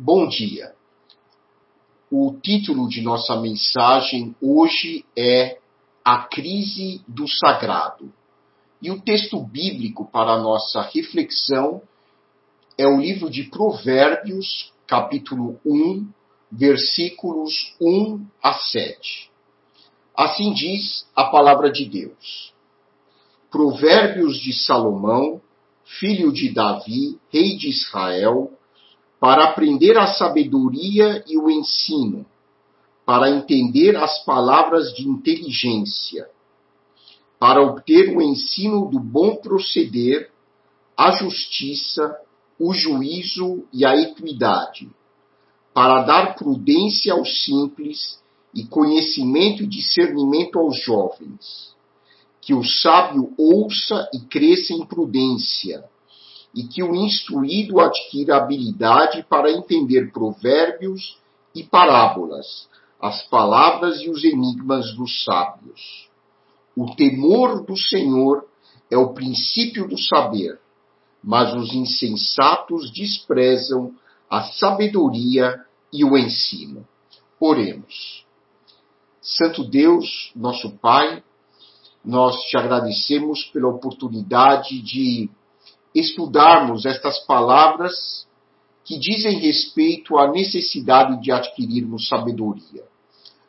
Bom dia. O título de nossa mensagem hoje é A Crise do Sagrado. E o texto bíblico para a nossa reflexão é o livro de Provérbios, capítulo 1, versículos 1 a 7. Assim diz a palavra de Deus. Provérbios de Salomão, filho de Davi, rei de Israel, para aprender a sabedoria e o ensino, para entender as palavras de inteligência, para obter o ensino do bom proceder, a justiça, o juízo e a equidade, para dar prudência aos simples e conhecimento e discernimento aos jovens. Que o sábio ouça e cresça em prudência e que o instruído adquira habilidade para entender provérbios e parábolas, as palavras e os enigmas dos sábios. O temor do Senhor é o princípio do saber, mas os insensatos desprezam a sabedoria e o ensino. Oremos. Santo Deus, nosso Pai, nós te agradecemos pela oportunidade de estudarmos estas palavras que dizem respeito à necessidade de adquirirmos sabedoria.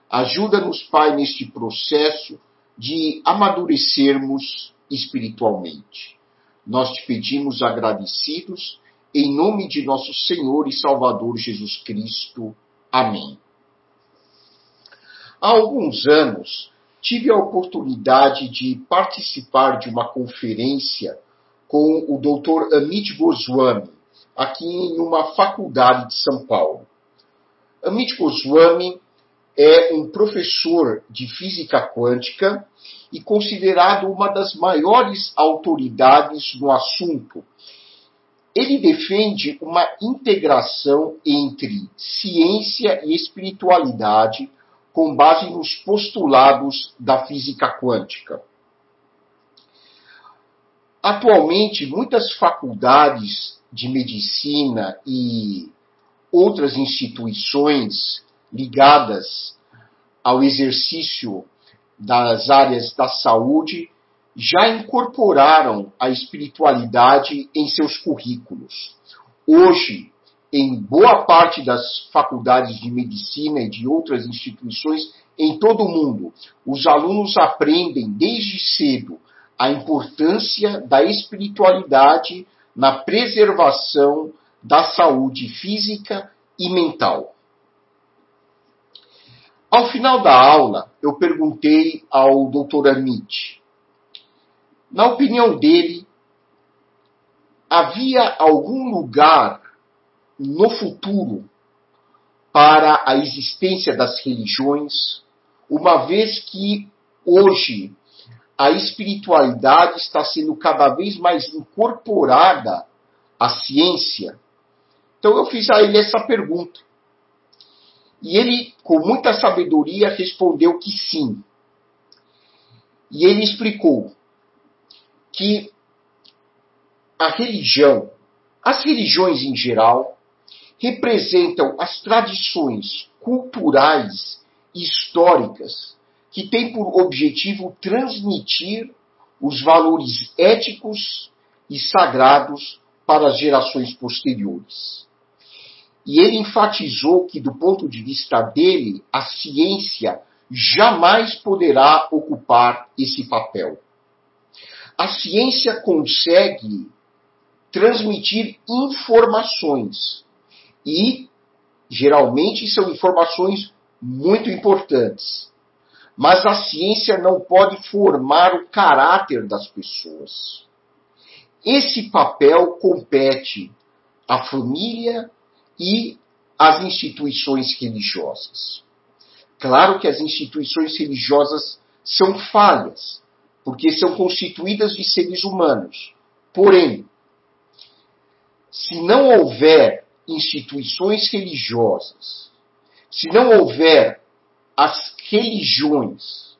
Ajuda-nos, Pai, neste processo de amadurecermos espiritualmente. Nós te pedimos agradecidos, em nome de nosso Senhor e Salvador Jesus Cristo. Amém. Há alguns anos, tive a oportunidade de participar de uma conferência com o Dr. Amit Goswami, aqui em uma faculdade de São Paulo. Amit Goswami é um professor de física quântica e considerado uma das maiores autoridades no assunto. Ele defende uma integração entre ciência e espiritualidade com base nos postulados da física quântica. Atualmente, muitas faculdades de medicina e outras instituições ligadas ao exercício das áreas da saúde já incorporaram a espiritualidade em seus currículos. Hoje, em boa parte das faculdades de medicina e de outras instituições em todo o mundo, os alunos aprendem desde cedo a importância da espiritualidade na preservação da saúde física e mental. Ao final da aula, eu perguntei ao Dr. Amit, na opinião dele, havia algum lugar no futuro para a existência das religiões, uma vez que hoje a espiritualidade está sendo cada vez mais incorporada à ciência. Então eu fiz a ele essa pergunta. E ele, com muita sabedoria, respondeu que sim. E ele explicou que a religião, as religiões em geral, representam as tradições culturais e históricas que tem por objetivo transmitir os valores éticos e sagrados para as gerações posteriores. E ele enfatizou que, do ponto de vista dele, a ciência jamais poderá ocupar esse papel. A ciência consegue transmitir informações e, geralmente, são informações muito importantes mas a ciência não pode formar o caráter das pessoas. Esse papel compete à família e às instituições religiosas. Claro que as instituições religiosas são falhas, porque são constituídas de seres humanos. Porém, se não houver instituições religiosas, se não houver as religiões,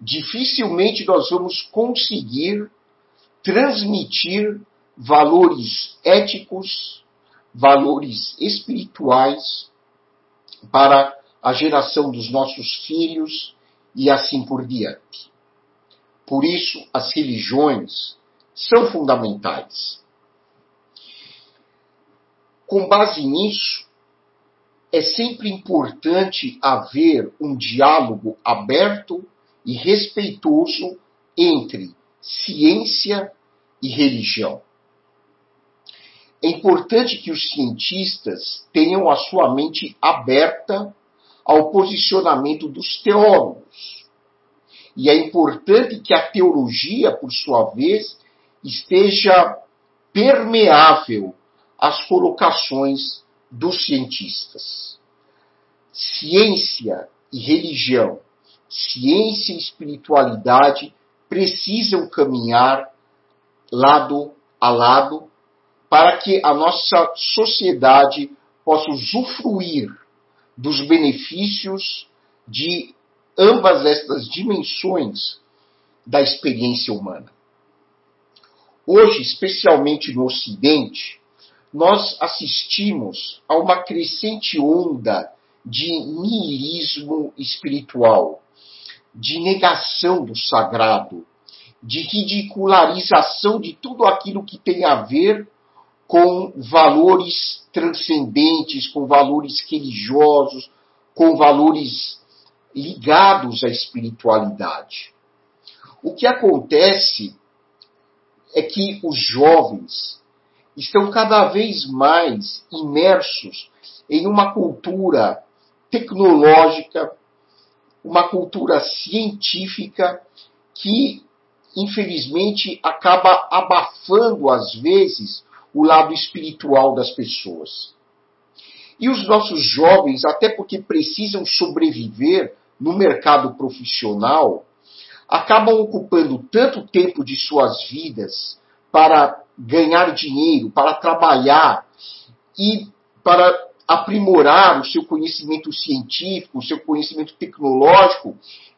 dificilmente nós vamos conseguir transmitir valores éticos, valores espirituais para a geração dos nossos filhos e assim por diante. Por isso, as religiões são fundamentais. Com base nisso, é sempre importante haver um diálogo aberto e respeitoso entre ciência e religião. É importante que os cientistas tenham a sua mente aberta ao posicionamento dos teólogos. E é importante que a teologia, por sua vez, esteja permeável às colocações dos cientistas. Ciência e religião, ciência e espiritualidade precisam caminhar lado a lado para que a nossa sociedade possa usufruir dos benefícios de ambas estas dimensões da experiência humana. Hoje, especialmente no Ocidente, nós assistimos a uma crescente onda de niilismo espiritual, de negação do sagrado, de ridicularização de tudo aquilo que tem a ver com valores transcendentes, com valores religiosos, com valores ligados à espiritualidade. O que acontece é que os jovens estão cada vez mais imersos em uma cultura tecnológica, uma cultura científica que, infelizmente, acaba abafando, às vezes, o lado espiritual das pessoas. E os nossos jovens, até porque precisam sobreviver no mercado profissional, acabam ocupando tanto tempo de suas vidas para ganhar dinheiro, para trabalhar e para aprimorar o seu conhecimento científico, o seu conhecimento tecnológico,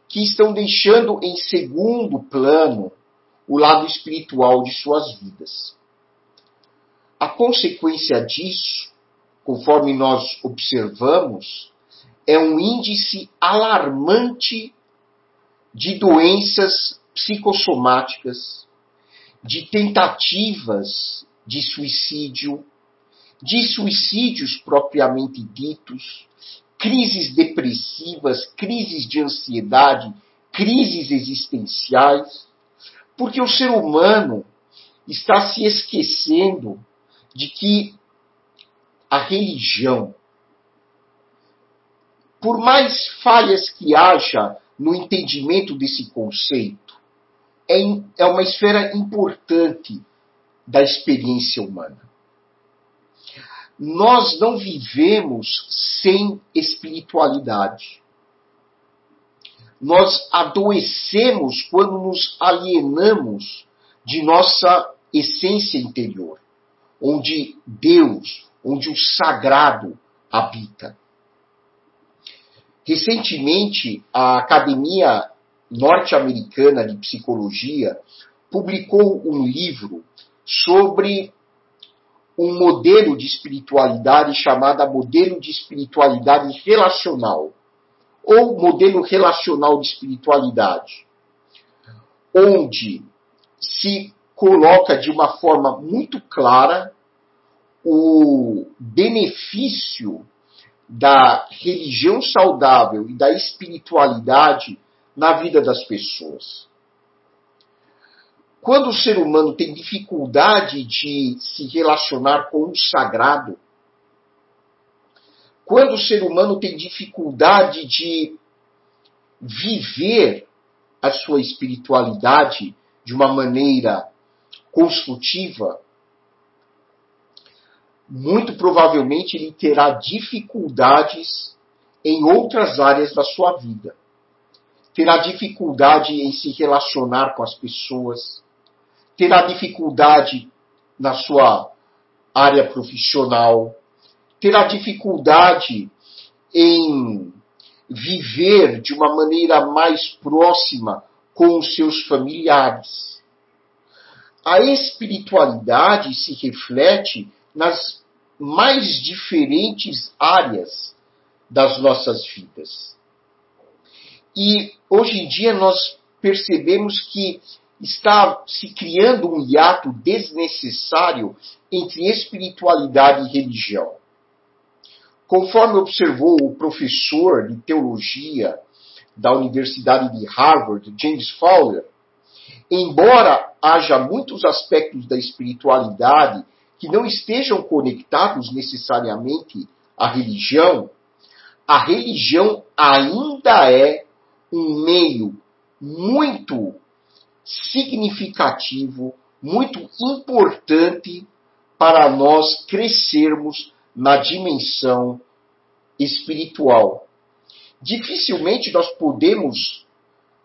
que estão deixando em segundo plano o lado espiritual de suas vidas. A consequência disso, conforme nós observamos, é um índice alarmante de doenças psicossomáticas, de tentativas de suicídio, de suicídios propriamente ditos, crises depressivas, crises de ansiedade, crises existenciais, porque o ser humano está se esquecendo de que a religião, por mais falhas que haja no entendimento desse conceito, é, é uma esfera importante da experiência humana. Nós não vivemos sem espiritualidade. Nós adoecemos quando nos alienamos de nossa essência interior onde Deus, onde o sagrado habita. Recentemente, a Academia Norte-Americana de Psicologia publicou um livro sobre um modelo de espiritualidade chamado modelo de espiritualidade relacional, ou modelo relacional de espiritualidade, onde se coloca de uma forma muito clara o benefício da religião saudável e da espiritualidade na vida das pessoas. Quando o ser humano tem dificuldade de se relacionar com o sagrado, quando o ser humano tem dificuldade de viver a sua espiritualidade de uma maneira construtiva, muito provavelmente ele terá dificuldades em outras áreas da sua vida. Terá dificuldade em se relacionar com as pessoas, terá dificuldade na sua área profissional, terá dificuldade em viver de uma maneira mais próxima com os seus familiares a espiritualidade se reflete nas mais diferentes áreas das nossas vidas. E hoje em dia nós percebemos que está se criando um hiato desnecessário entre espiritualidade e religião. Conforme observou o professor de teologia da Universidade de Harvard, James Fowler, embora haja muitos aspectos da espiritualidade que não estejam conectados necessariamente à religião, a religião ainda é um meio muito significativo, muito importante para nós crescermos na dimensão espiritual. Dificilmente nós podemos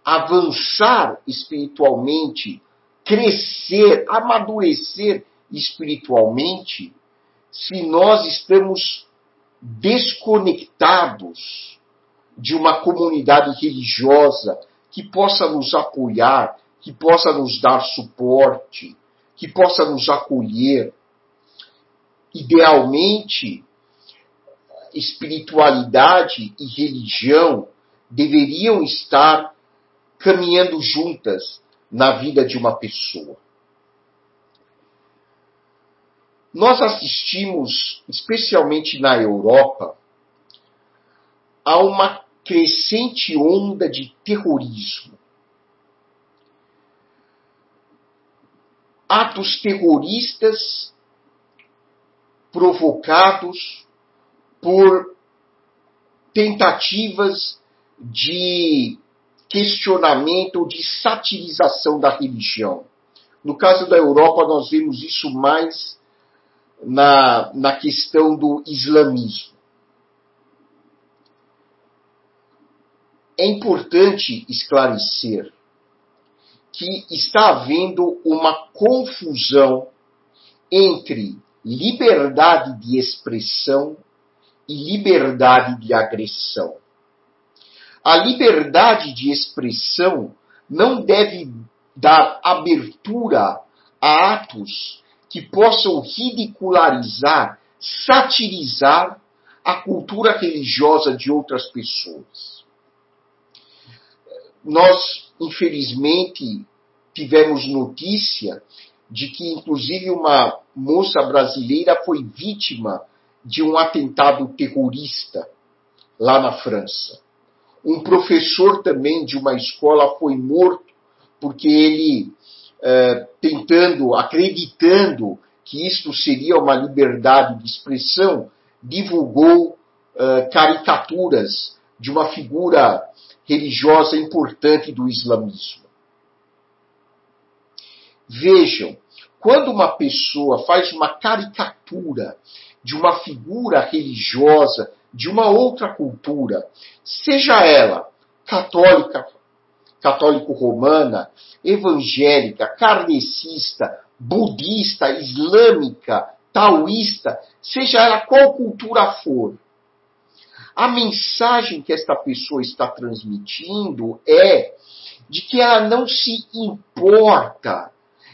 avançar espiritualmente, crescer, amadurecer espiritualmente, se nós estamos desconectados de uma comunidade religiosa que possa nos apoiar, que possa nos dar suporte, que possa nos acolher. Idealmente, espiritualidade e religião deveriam estar caminhando juntas na vida de uma pessoa. Nós assistimos, especialmente na Europa, a uma crescente onda de terrorismo. Atos terroristas provocados por tentativas de questionamento ou de satirização da religião. No caso da Europa, nós vemos isso mais na, na questão do islamismo. É importante esclarecer que está havendo uma confusão entre liberdade de expressão e liberdade de agressão. A liberdade de expressão não deve dar abertura a atos que possam ridicularizar, satirizar a cultura religiosa de outras pessoas nós, infelizmente, tivemos notícia de que, inclusive, uma moça brasileira foi vítima de um atentado terrorista lá na França. Um professor também de uma escola foi morto porque ele, eh, tentando, acreditando que isto seria uma liberdade de expressão, divulgou eh, caricaturas de uma figura religiosa importante do islamismo. Vejam, quando uma pessoa faz uma caricatura de uma figura religiosa de uma outra cultura, seja ela católica, católico-romana, evangélica, kardecista, budista, islâmica, taoísta, seja ela qual cultura for, a mensagem que esta pessoa está transmitindo é de que ela não se importa,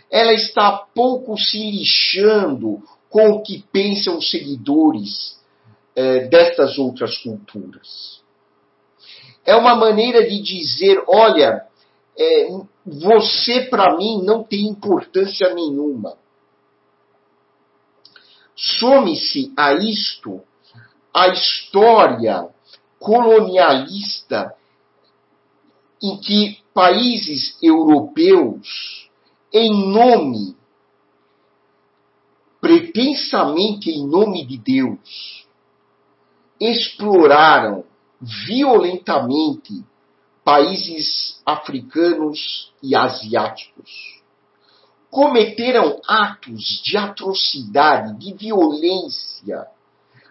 ela está pouco se lixando com o que pensam os seguidores é, destas outras culturas. É uma maneira de dizer: olha, é, você para mim não tem importância nenhuma. Some-se a isto a história colonialista em que países europeus, em nome, pretensamente em nome de Deus, exploraram violentamente países africanos e asiáticos. Cometeram atos de atrocidade, de violência,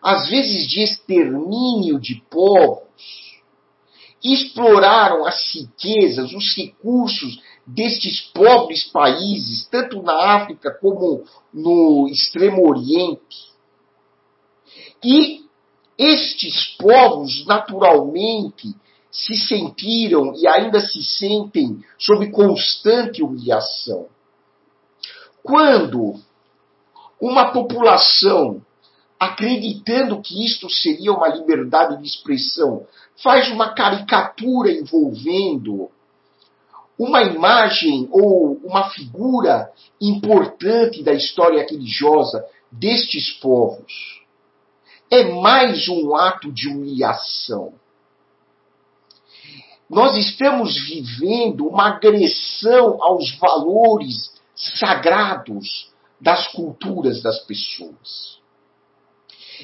às vezes de extermínio de povos, exploraram as riquezas, os recursos destes pobres países, tanto na África como no Extremo Oriente. E estes povos, naturalmente, se sentiram e ainda se sentem sob constante humilhação. Quando uma população acreditando que isto seria uma liberdade de expressão, faz uma caricatura envolvendo uma imagem ou uma figura importante da história religiosa destes povos. É mais um ato de humilhação. Nós estamos vivendo uma agressão aos valores sagrados das culturas das pessoas.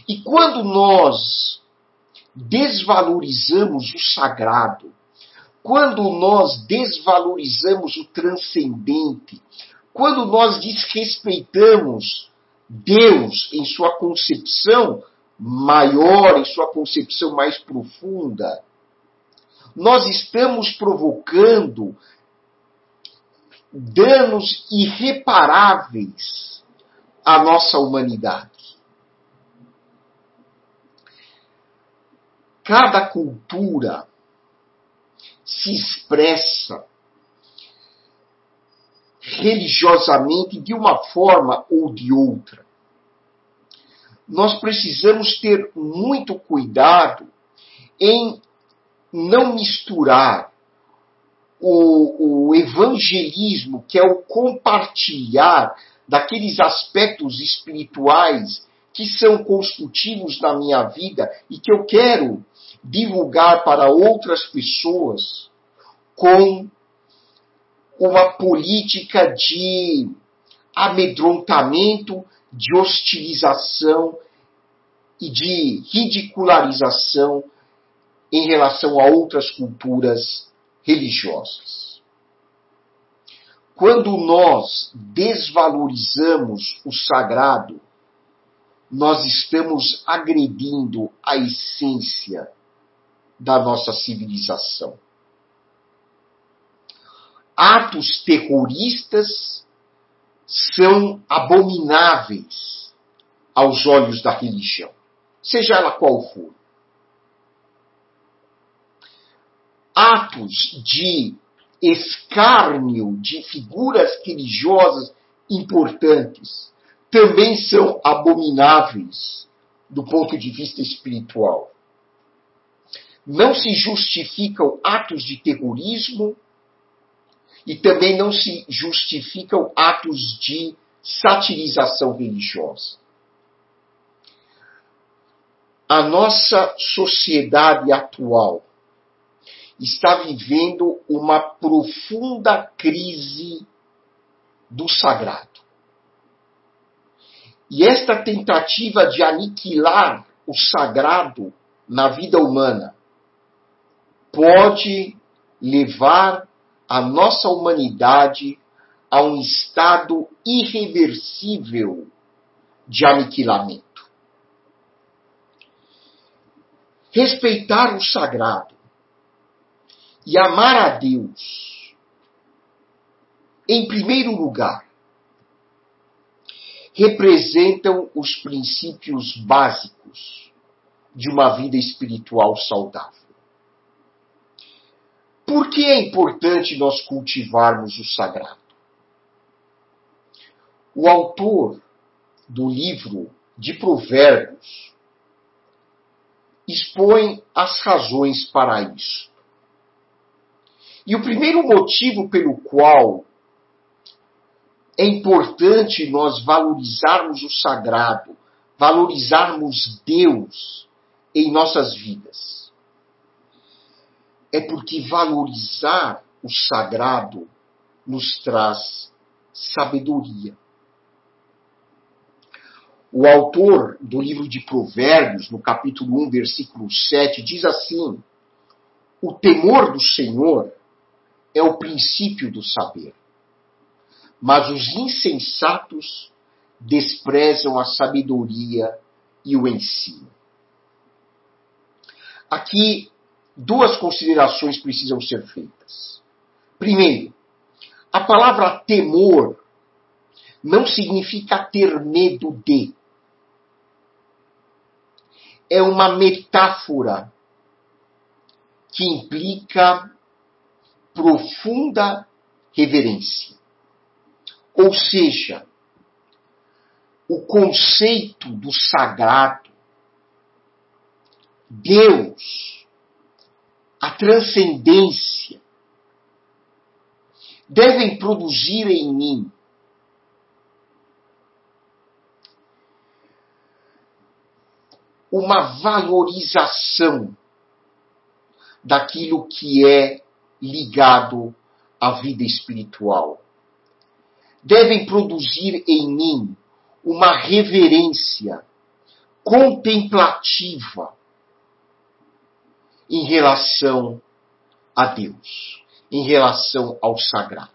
E quando nós desvalorizamos o sagrado, quando nós desvalorizamos o transcendente, quando nós desrespeitamos Deus em sua concepção maior, em sua concepção mais profunda, nós estamos provocando danos irreparáveis à nossa humanidade. Cada cultura se expressa religiosamente de uma forma ou de outra. Nós precisamos ter muito cuidado em não misturar o, o, evangelismo, que é o compartilhar daqueles aspectos espirituais que são construtivos na minha vida e que eu quero divulgar para outras pessoas com uma política de amedrontamento, de hostilização e de ridicularização em relação a outras culturas religiosas. Quando nós desvalorizamos o sagrado, nós estamos agredindo a essência da nossa civilização. Atos terroristas são abomináveis aos olhos da religião, seja ela qual for. Atos de escárnio de figuras religiosas importantes também são abomináveis do ponto de vista espiritual não se justificam atos de terrorismo e também não se justificam atos de satirização religiosa. A nossa sociedade atual está vivendo uma profunda crise do sagrado. E esta tentativa de aniquilar o sagrado na vida humana pode levar a nossa humanidade a um estado irreversível de aniquilamento. Respeitar o sagrado e amar a Deus, em primeiro lugar, representam os princípios básicos de uma vida espiritual saudável. Por que é importante nós cultivarmos o sagrado? O autor do livro de Provérbios expõe as razões para isso. E o primeiro motivo pelo qual é importante nós valorizarmos o sagrado, valorizarmos Deus em nossas vidas, é porque valorizar o sagrado nos traz sabedoria. O autor do livro de Provérbios, no capítulo 1, versículo 7, diz assim: O temor do Senhor é o princípio do saber, mas os insensatos desprezam a sabedoria e o ensino. Aqui duas considerações precisam ser feitas. Primeiro, a palavra temor não significa ter medo de. É uma metáfora que implica profunda reverência. Ou seja, o conceito do sagrado, Deus, a transcendência, devem produzir em mim uma valorização daquilo que é ligado à vida espiritual. Devem produzir em mim uma reverência contemplativa em relação a Deus, em relação ao sagrado.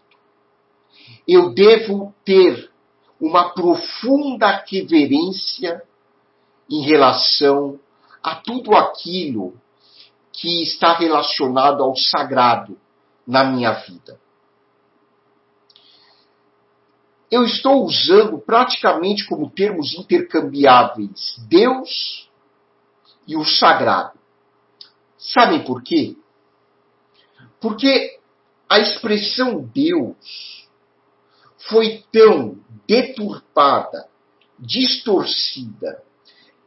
Eu devo ter uma profunda reverência em relação a tudo aquilo que está relacionado ao sagrado na minha vida. Eu estou usando praticamente como termos intercambiáveis Deus e o sagrado. Sabem por quê? Porque a expressão Deus foi tão deturpada, distorcida,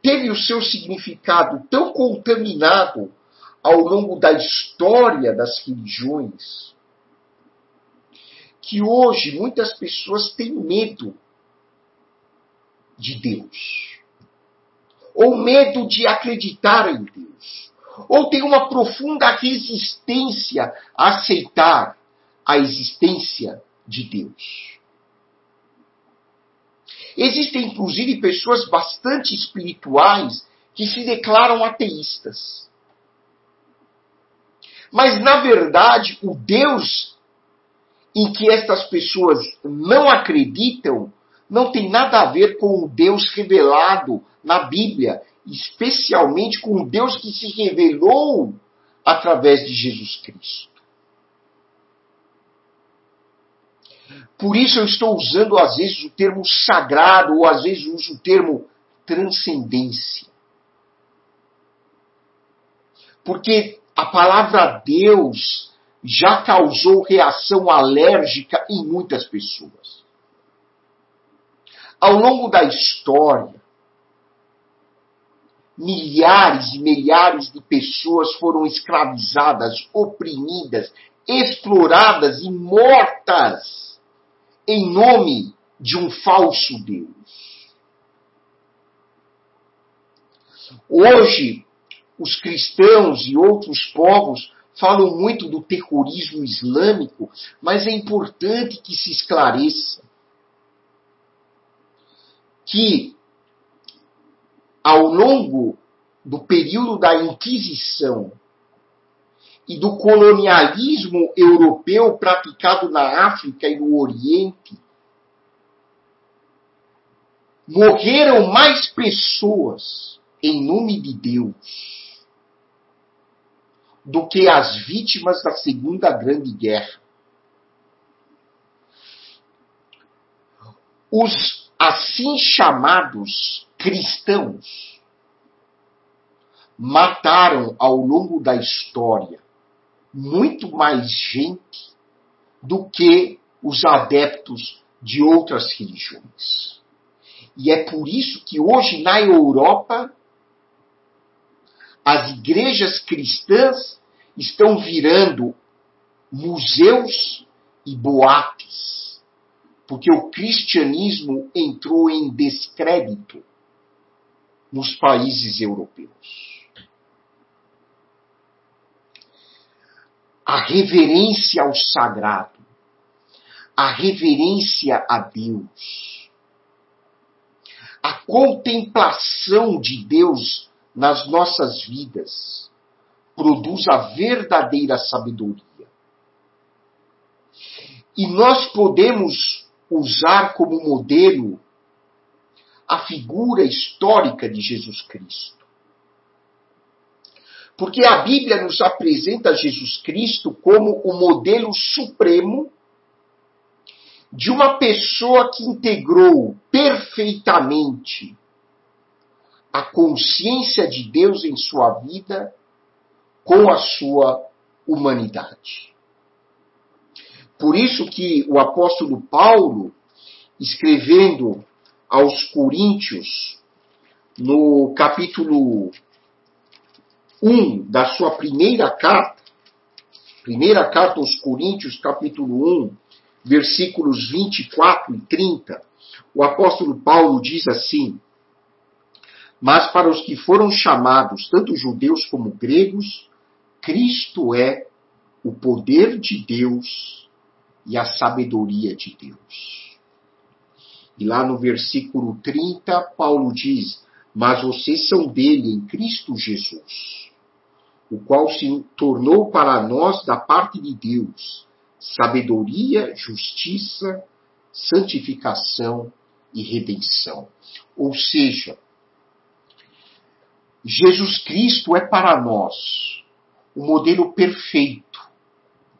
teve o seu significado tão contaminado ao longo da história das religiões, que hoje muitas pessoas têm medo de Deus, ou medo de acreditar em Deus ou tem uma profunda resistência a aceitar a existência de Deus. Existem, inclusive, pessoas bastante espirituais que se declaram ateístas. Mas, na verdade, o Deus em que estas pessoas não acreditam não tem nada a ver com o Deus revelado na Bíblia especialmente com Deus que se revelou através de Jesus Cristo. Por isso eu estou usando às vezes o termo sagrado ou às vezes uso o termo transcendência. Porque a palavra Deus já causou reação alérgica em muitas pessoas. Ao longo da história, milhares e milhares de pessoas foram escravizadas, oprimidas, exploradas e mortas em nome de um falso Deus. Hoje, os cristãos e outros povos falam muito do terrorismo islâmico, mas é importante que se esclareça que ao longo do período da Inquisição e do colonialismo europeu praticado na África e no Oriente, morreram mais pessoas em nome de Deus do que as vítimas da Segunda Grande Guerra. Os assim chamados cristãos mataram ao longo da história muito mais gente do que os adeptos de outras religiões. E é por isso que hoje na Europa as igrejas cristãs estão virando museus e boates, porque o cristianismo entrou em descrédito nos países europeus. A reverência ao sagrado, a reverência a Deus, a contemplação de Deus nas nossas vidas produz a verdadeira sabedoria. E nós podemos usar como modelo a figura histórica de Jesus Cristo. Porque a Bíblia nos apresenta Jesus Cristo como o modelo supremo de uma pessoa que integrou perfeitamente a consciência de Deus em sua vida com a sua humanidade. Por isso que o apóstolo Paulo, escrevendo aos Coríntios, no capítulo 1 da sua primeira carta, primeira carta aos Coríntios, capítulo 1, versículos 24 e 30, o apóstolo Paulo diz assim: Mas para os que foram chamados, tanto judeus como gregos, Cristo é o poder de Deus e a sabedoria de Deus. E lá no versículo 30, Paulo diz: Mas vocês são dele em Cristo Jesus, o qual se tornou para nós da parte de Deus sabedoria, justiça, santificação e redenção. Ou seja, Jesus Cristo é para nós o modelo perfeito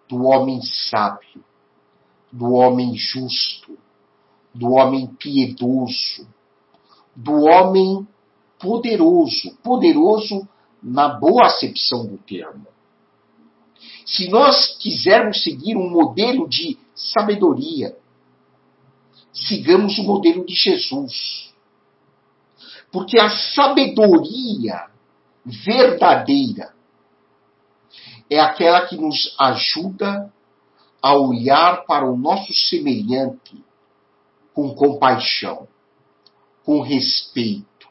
do homem sábio, do homem justo, do homem piedoso, do homem poderoso, poderoso na boa acepção do termo. Se nós quisermos seguir um modelo de sabedoria, sigamos o modelo de Jesus. Porque a sabedoria verdadeira é aquela que nos ajuda a olhar para o nosso semelhante com compaixão, com respeito,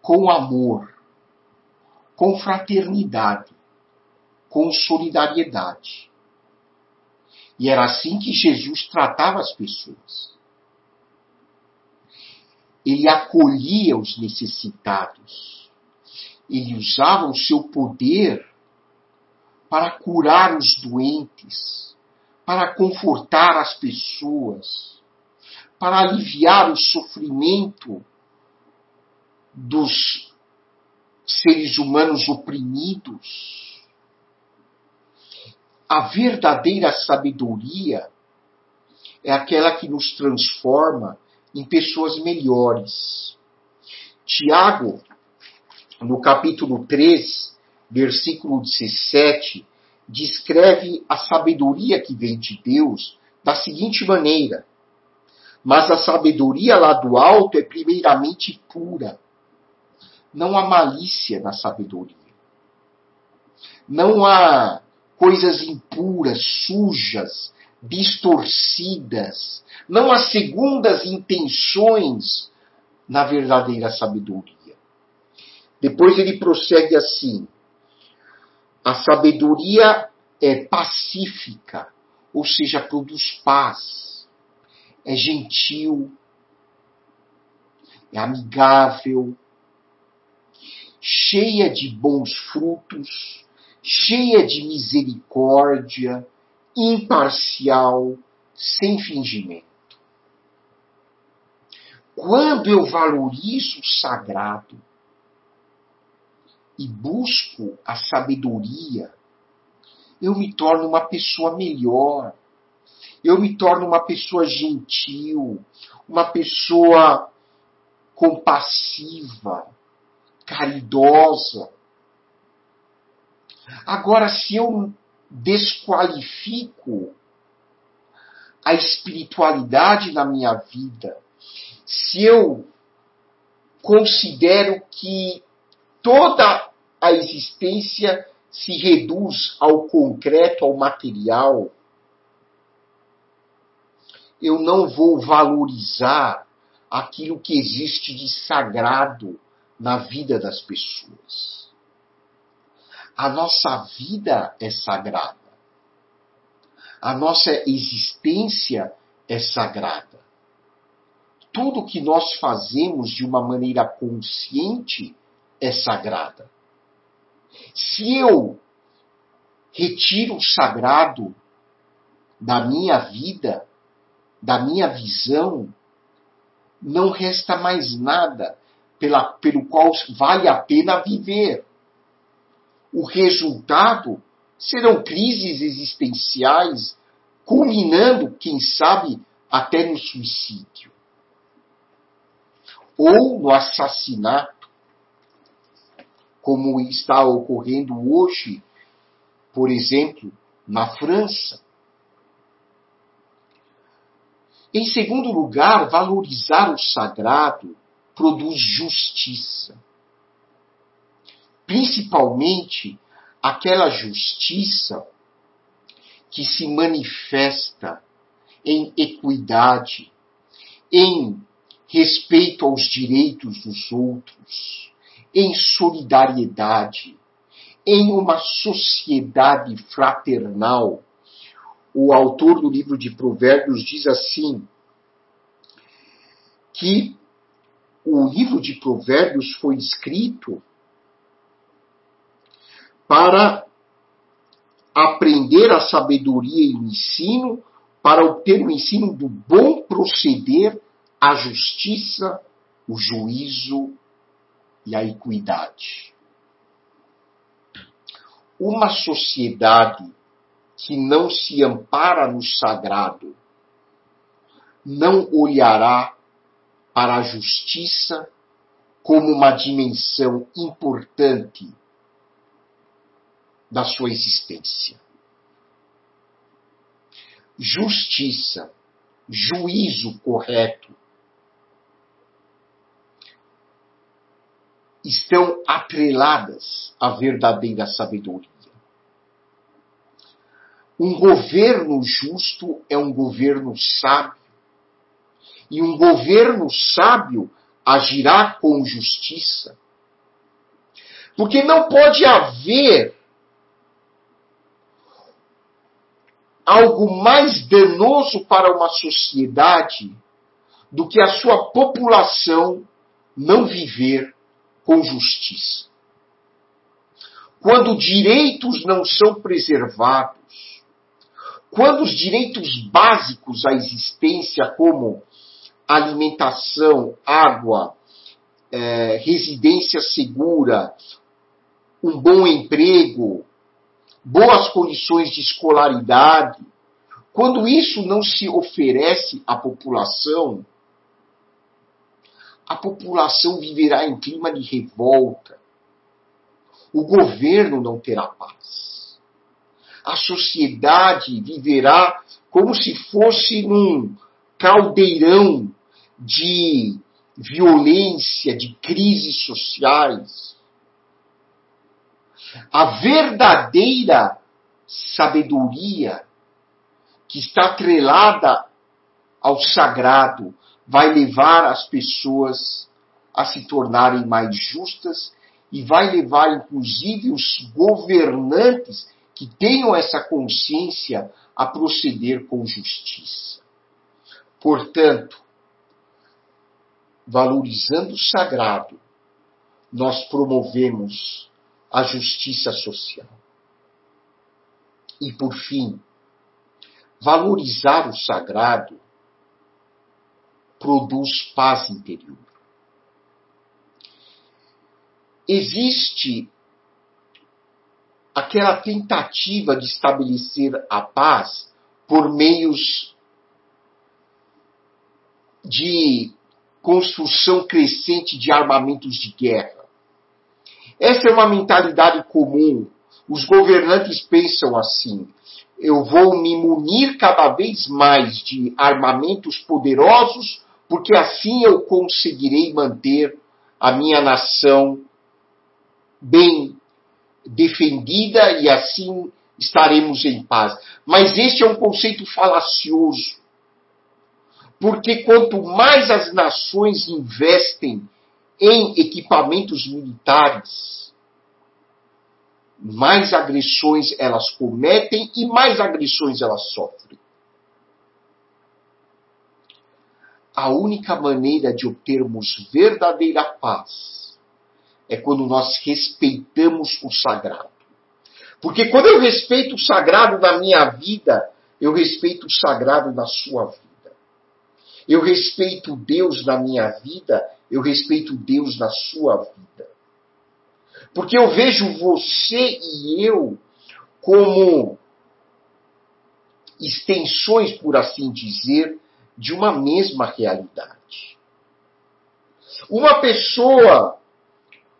com amor, com fraternidade, com solidariedade. E era assim que Jesus tratava as pessoas. Ele acolhia os necessitados. Ele usava o seu poder para curar os doentes, para confortar as pessoas, para aliviar o sofrimento dos seres humanos oprimidos a verdadeira sabedoria é aquela que nos transforma em pessoas melhores. Tiago, no capítulo 3, versículo 17, descreve a sabedoria que vem de Deus da seguinte maneira: Mas a sabedoria lá do alto é primeiramente pura. Não há malícia na sabedoria. Não há coisas impuras, sujas, distorcidas. Não há segundas intenções na verdadeira sabedoria. Depois ele prossegue assim: a sabedoria é pacífica, ou seja, produz paz, é gentil, é amigável, cheia de bons frutos, cheia de misericórdia, imparcial, sem fingimento. Quando eu valorizo o sagrado e busco a sabedoria, eu me torno uma pessoa melhor. Eu me torno uma pessoa gentil, uma pessoa compassiva, caridosa, Agora, se eu desqualifico a espiritualidade na minha vida, se eu considero que toda a existência se reduz ao concreto, ao material, eu não vou valorizar aquilo que existe de sagrado na vida das pessoas. A nossa vida é sagrada. A nossa existência é sagrada. Tudo que nós fazemos de uma maneira consciente é sagrada. Se eu retiro o sagrado da minha vida, da minha visão, não resta mais nada pela, pelo qual vale a pena viver o resultado serão crises existenciais, culminando, quem sabe, até no suicídio. Ou no assassinato, como está ocorrendo hoje, por exemplo, na França. Em segundo lugar, valorizar o sagrado produz justiça. Principalmente aquela justiça que se manifesta em equidade, em respeito aos direitos dos outros, em solidariedade, em uma sociedade fraternal. O autor do livro de Provérbios diz assim: que o livro de Provérbios foi escrito para aprender a sabedoria e o ensino, para obter o ensino do bom proceder, a justiça, o juízo e a equidade. Uma sociedade que não se ampara no sagrado não olhará para a justiça como uma dimensão importante da sua existência. Justiça, juízo correto, estão atreladas à verdadeira sabedoria. Um governo justo é um governo sábio. E um governo sábio agirá com justiça. Porque não pode haver algo mais danoso para uma sociedade do que a sua população não viver com justiça. Quando direitos não são preservados, quando os direitos básicos à existência, como alimentação, água, é, residência segura, um bom emprego, boas condições de escolaridade, quando isso não se oferece à população, a população viverá em clima de revolta. O governo não terá paz. A sociedade viverá como se fosse num caldeirão de violência, de crises sociais. A verdadeira sabedoria que está atrelada ao sagrado, vai levar as pessoas a se tornarem mais justas e vai levar, inclusive, os governantes que tenham essa consciência a proceder com justiça. Portanto, valorizando o sagrado, nós promovemos a justiça social. E, por fim, valorizar o sagrado produz paz interior. Existe aquela tentativa de estabelecer a paz por meios de construção crescente de armamentos de guerra. Essa é uma mentalidade comum. Os governantes pensam assim: eu vou me munir cada vez mais de armamentos poderosos porque assim eu conseguirei manter a minha nação bem defendida e assim estaremos em paz. Mas este é um conceito falacioso. Porque quanto mais as nações investem em equipamentos militares, mais agressões elas cometem e mais agressões elas sofrem. A única maneira de obtermos verdadeira paz é quando nós respeitamos o sagrado. Porque quando eu respeito o sagrado da minha vida, eu respeito o sagrado da sua vida. Eu respeito Deus na minha vida, eu respeito Deus na sua vida. Porque eu vejo você e eu como extensões, por assim dizer, de uma mesma realidade. Uma pessoa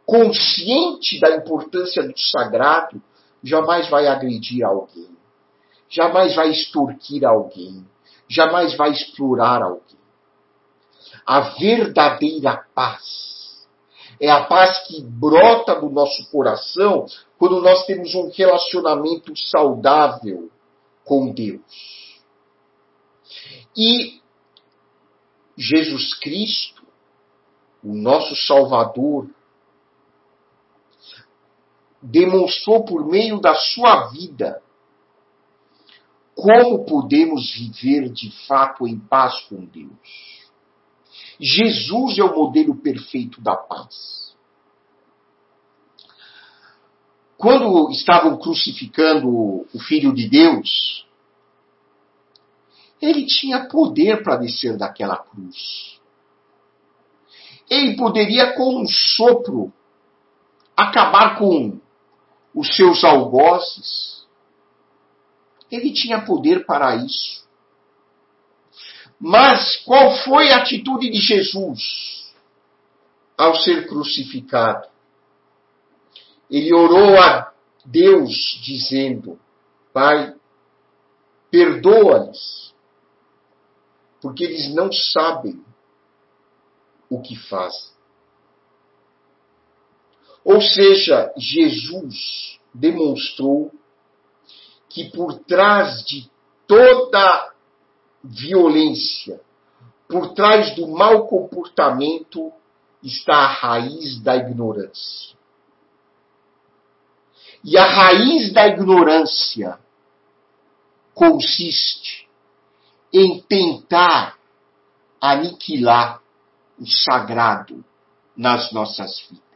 consciente da importância do sagrado jamais vai agredir alguém, jamais vai extorquir alguém, jamais vai explorar alguém. A verdadeira paz é a paz que brota do nosso coração quando nós temos um relacionamento saudável com Deus. E Jesus Cristo, o nosso Salvador, demonstrou por meio da sua vida como podemos viver de fato em paz com Deus. Jesus é o modelo perfeito da paz. Quando estavam crucificando o Filho de Deus, ele tinha poder para descer daquela cruz. Ele poderia, com um sopro, acabar com os seus algozes. Ele tinha poder para isso. Mas qual foi a atitude de Jesus ao ser crucificado? Ele orou a Deus dizendo: Pai, perdoa-lhes, porque eles não sabem o que fazem. Ou seja, Jesus demonstrou que por trás de toda violência, por trás do mau comportamento, está a raiz da ignorância. E a raiz da ignorância consiste em tentar aniquilar o sagrado nas nossas vidas.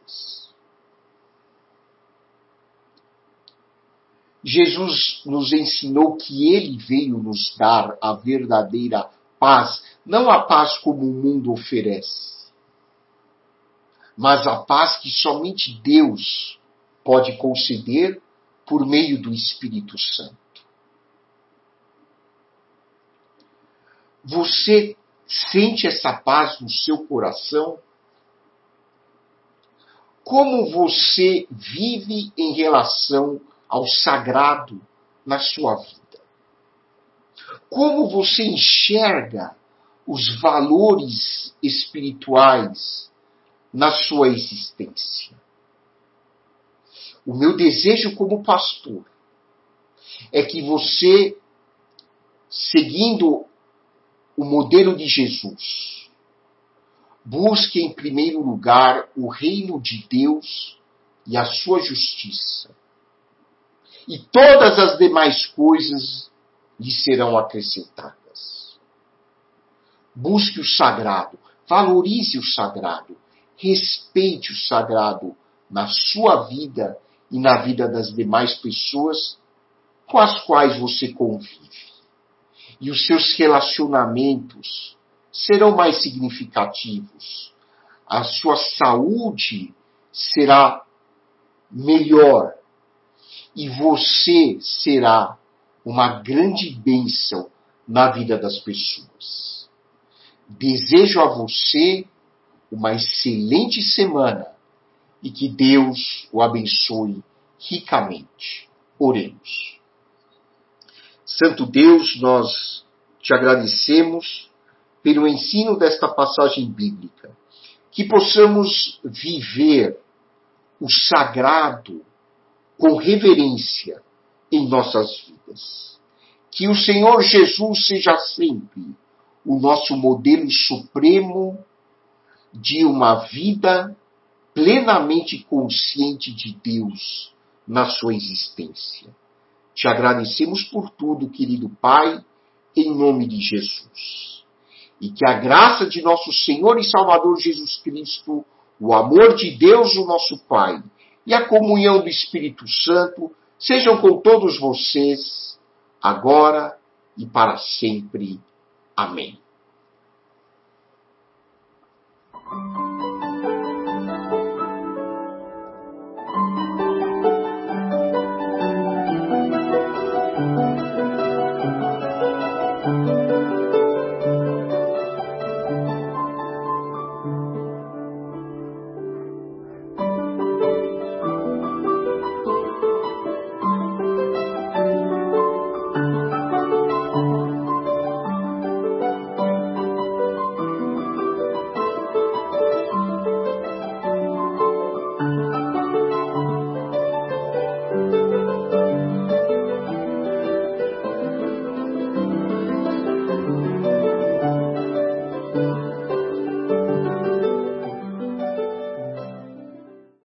Jesus nos ensinou que ele veio nos dar a verdadeira paz, não a paz como o mundo oferece, mas a paz que somente Deus pode conceder por meio do Espírito Santo. Você sente essa paz no seu coração? Como você vive em relação ao sagrado na sua vida? Como você enxerga os valores espirituais na sua existência? O meu desejo como pastor é que você, seguindo o modelo de Jesus, busque em primeiro lugar o reino de Deus e a sua justiça e todas as demais coisas lhe serão acrescentadas. Busque o sagrado, valorize o sagrado, respeite o sagrado na sua vida e na vida das demais pessoas com as quais você convive. E os seus relacionamentos serão mais significativos. A sua saúde será melhor e você será uma grande bênção na vida das pessoas. Desejo a você uma excelente semana e que Deus o abençoe ricamente. Oremos. Santo Deus, nós te agradecemos pelo ensino desta passagem bíblica, que possamos viver o sagrado com reverência em nossas vidas. Que o Senhor Jesus seja sempre o nosso modelo supremo de uma vida plenamente consciente de Deus na sua existência. Te agradecemos por tudo, querido Pai, em nome de Jesus. E que a graça de nosso Senhor e Salvador Jesus Cristo, o amor de Deus, o nosso Pai, e a comunhão do Espírito Santo sejam com todos vocês, agora e para sempre. Amém.